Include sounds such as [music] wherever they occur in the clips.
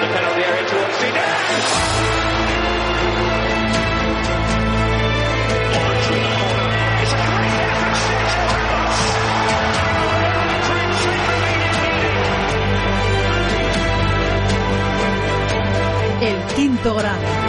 the penalty area. El quinto grande.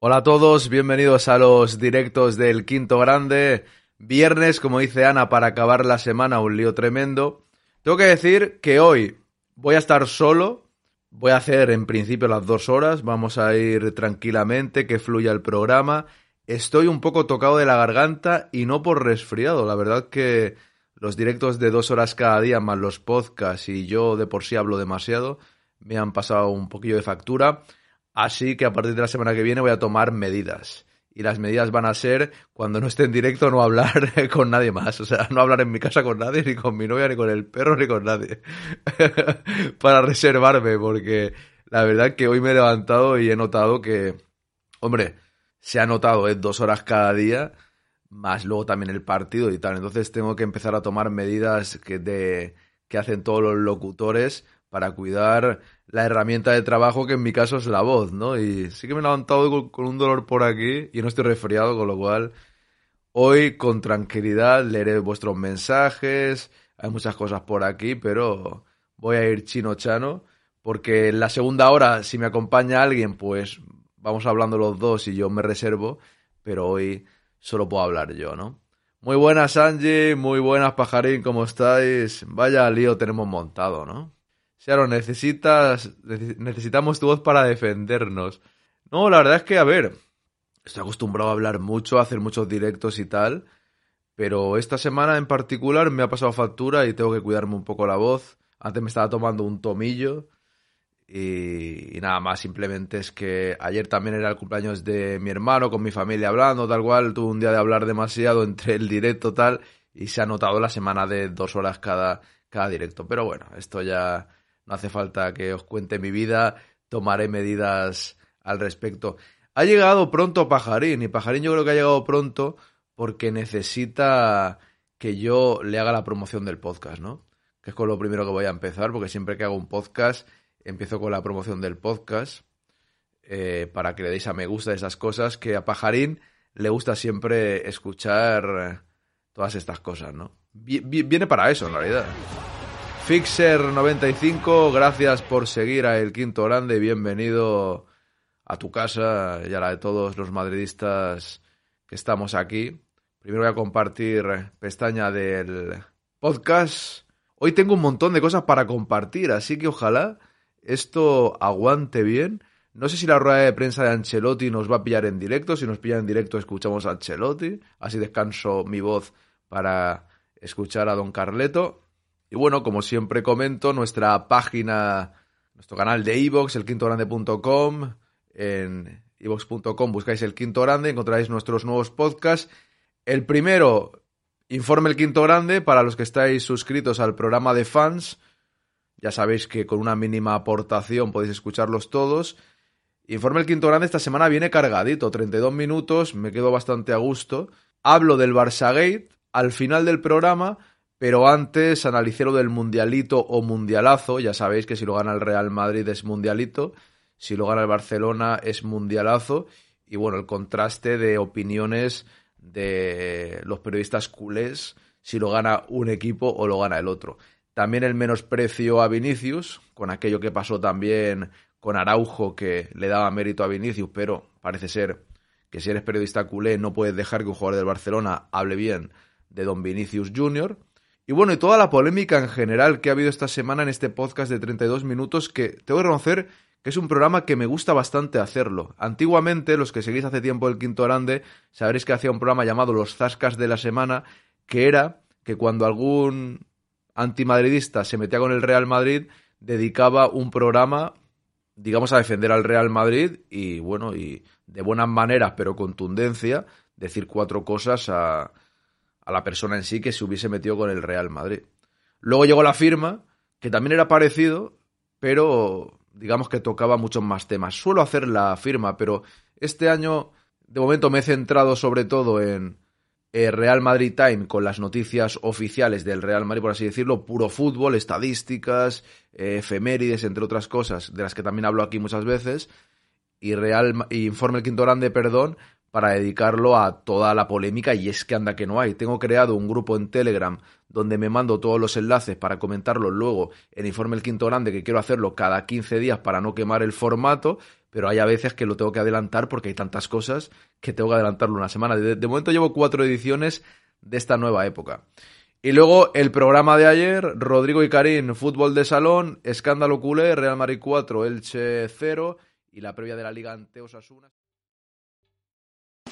Hola a todos, bienvenidos a los directos del Quinto Grande. Viernes, como dice Ana, para acabar la semana, un lío tremendo. Tengo que decir que hoy voy a estar solo. Voy a hacer en principio las dos horas. Vamos a ir tranquilamente, que fluya el programa. Estoy un poco tocado de la garganta y no por resfriado. La verdad que los directos de dos horas cada día, más los podcasts y yo de por sí hablo demasiado, me han pasado un poquillo de factura. Así que a partir de la semana que viene voy a tomar medidas. Y las medidas van a ser, cuando no esté en directo, no hablar [laughs] con nadie más. O sea, no hablar en mi casa con nadie, ni con mi novia, ni con el perro, ni con nadie. [laughs] Para reservarme, porque la verdad que hoy me he levantado y he notado que, hombre, se ha notado, es dos horas cada día, más luego también el partido y tal. Entonces tengo que empezar a tomar medidas que, de, que hacen todos los locutores para cuidar la herramienta de trabajo que en mi caso es la voz, ¿no? Y sí que me he levantado con, un dolor por aquí y no estoy resfriado, con lo cual hoy con tranquilidad leeré vuestros mensajes, hay muchas cosas por aquí, pero voy a ir chino chano porque en la segunda hora si me acompaña alguien, pues vamos hablando los dos y yo me reservo, pero hoy solo puedo hablar yo, ¿no? Muy buenas Angie, muy buenas Pajarín, ¿cómo estáis? Vaya lío tenemos montado, ¿no? Sharon, necesitas, nece- necesitamos tu voz para defendernos. No, la verdad es que, a ver, estoy acostumbrado a hablar mucho, a hacer muchos directos y tal, pero esta semana en particular me ha pasado factura y tengo que cuidarme un poco la voz. Antes me estaba tomando un tomillo y, y nada más, simplemente es que ayer también era el cumpleaños de mi hermano, con mi familia hablando, tal cual, tuve un día de hablar demasiado entre el directo tal y se ha notado la semana de dos horas cada, cada directo. Pero bueno, esto ya no hace falta que os cuente mi vida, tomaré medidas al respecto. Ha llegado pronto Pajarín y Pajarín yo creo que ha llegado pronto porque necesita que yo le haga la promoción del podcast, ¿no? Que es con lo primero que voy a empezar, porque siempre que hago un podcast empiezo con la promoción del podcast eh, para que le deis a me gusta esas cosas que a Pajarín le gusta siempre escuchar todas estas cosas, ¿no? Vi- vi- viene para eso en realidad. Fixer95, gracias por seguir a El Quinto Grande, bienvenido a tu casa y a la de todos los madridistas que estamos aquí. Primero voy a compartir pestaña del podcast. Hoy tengo un montón de cosas para compartir, así que ojalá esto aguante bien. No sé si la rueda de prensa de Ancelotti nos va a pillar en directo. Si nos pilla en directo, escuchamos a Ancelotti. Así descanso mi voz para escuchar a Don Carleto. Y bueno, como siempre comento, nuestra página, nuestro canal de iVoox, elquintogrande.com, en iVoox.com buscáis El Quinto Grande, encontraréis nuestros nuevos podcasts. El primero, Informe El Quinto Grande, para los que estáis suscritos al programa de fans. Ya sabéis que con una mínima aportación podéis escucharlos todos. Informe el quinto grande esta semana viene cargadito, 32 minutos, me quedo bastante a gusto. Hablo del Barça Gate al final del programa, pero antes analicé lo del mundialito o mundialazo. Ya sabéis que si lo gana el Real Madrid es mundialito, si lo gana el Barcelona es mundialazo. Y bueno, el contraste de opiniones de los periodistas culés, si lo gana un equipo o lo gana el otro. También el menosprecio a Vinicius, con aquello que pasó también con Araujo que le daba mérito a Vinicius, pero parece ser que si eres periodista culé no puedes dejar que un jugador del Barcelona hable bien de Don Vinicius Jr. Y bueno, y toda la polémica en general que ha habido esta semana en este podcast de 32 minutos que tengo que reconocer que es un programa que me gusta bastante hacerlo. Antiguamente, los que seguís hace tiempo el Quinto Grande, sabréis que hacía un programa llamado Los Zascas de la Semana, que era que cuando algún antimadridista se metía con el Real Madrid, dedicaba un programa digamos, a defender al Real Madrid y, bueno, y de buenas maneras, pero contundencia, decir cuatro cosas a, a la persona en sí que se hubiese metido con el Real Madrid. Luego llegó la firma, que también era parecido, pero digamos que tocaba muchos más temas. Suelo hacer la firma, pero este año, de momento, me he centrado sobre todo en eh, Real Madrid Time con las noticias oficiales del Real Madrid, por así decirlo, puro fútbol, estadísticas, eh, efemérides, entre otras cosas, de las que también hablo aquí muchas veces, y Real y Informe el Quinto Grande, perdón, para dedicarlo a toda la polémica y es que anda que no hay. Tengo creado un grupo en Telegram donde me mando todos los enlaces para comentarlos luego en Informe el Quinto Grande, que quiero hacerlo cada 15 días para no quemar el formato, pero hay a veces que lo tengo que adelantar porque hay tantas cosas que tengo que adelantarlo una semana. De, momento llevo cuatro ediciones de esta nueva época. Y luego el programa de ayer, Rodrigo y Karim, fútbol de salón, escándalo culé, Real Madrid 4, Elche 0 y la previa de la Liga ante Osasuna.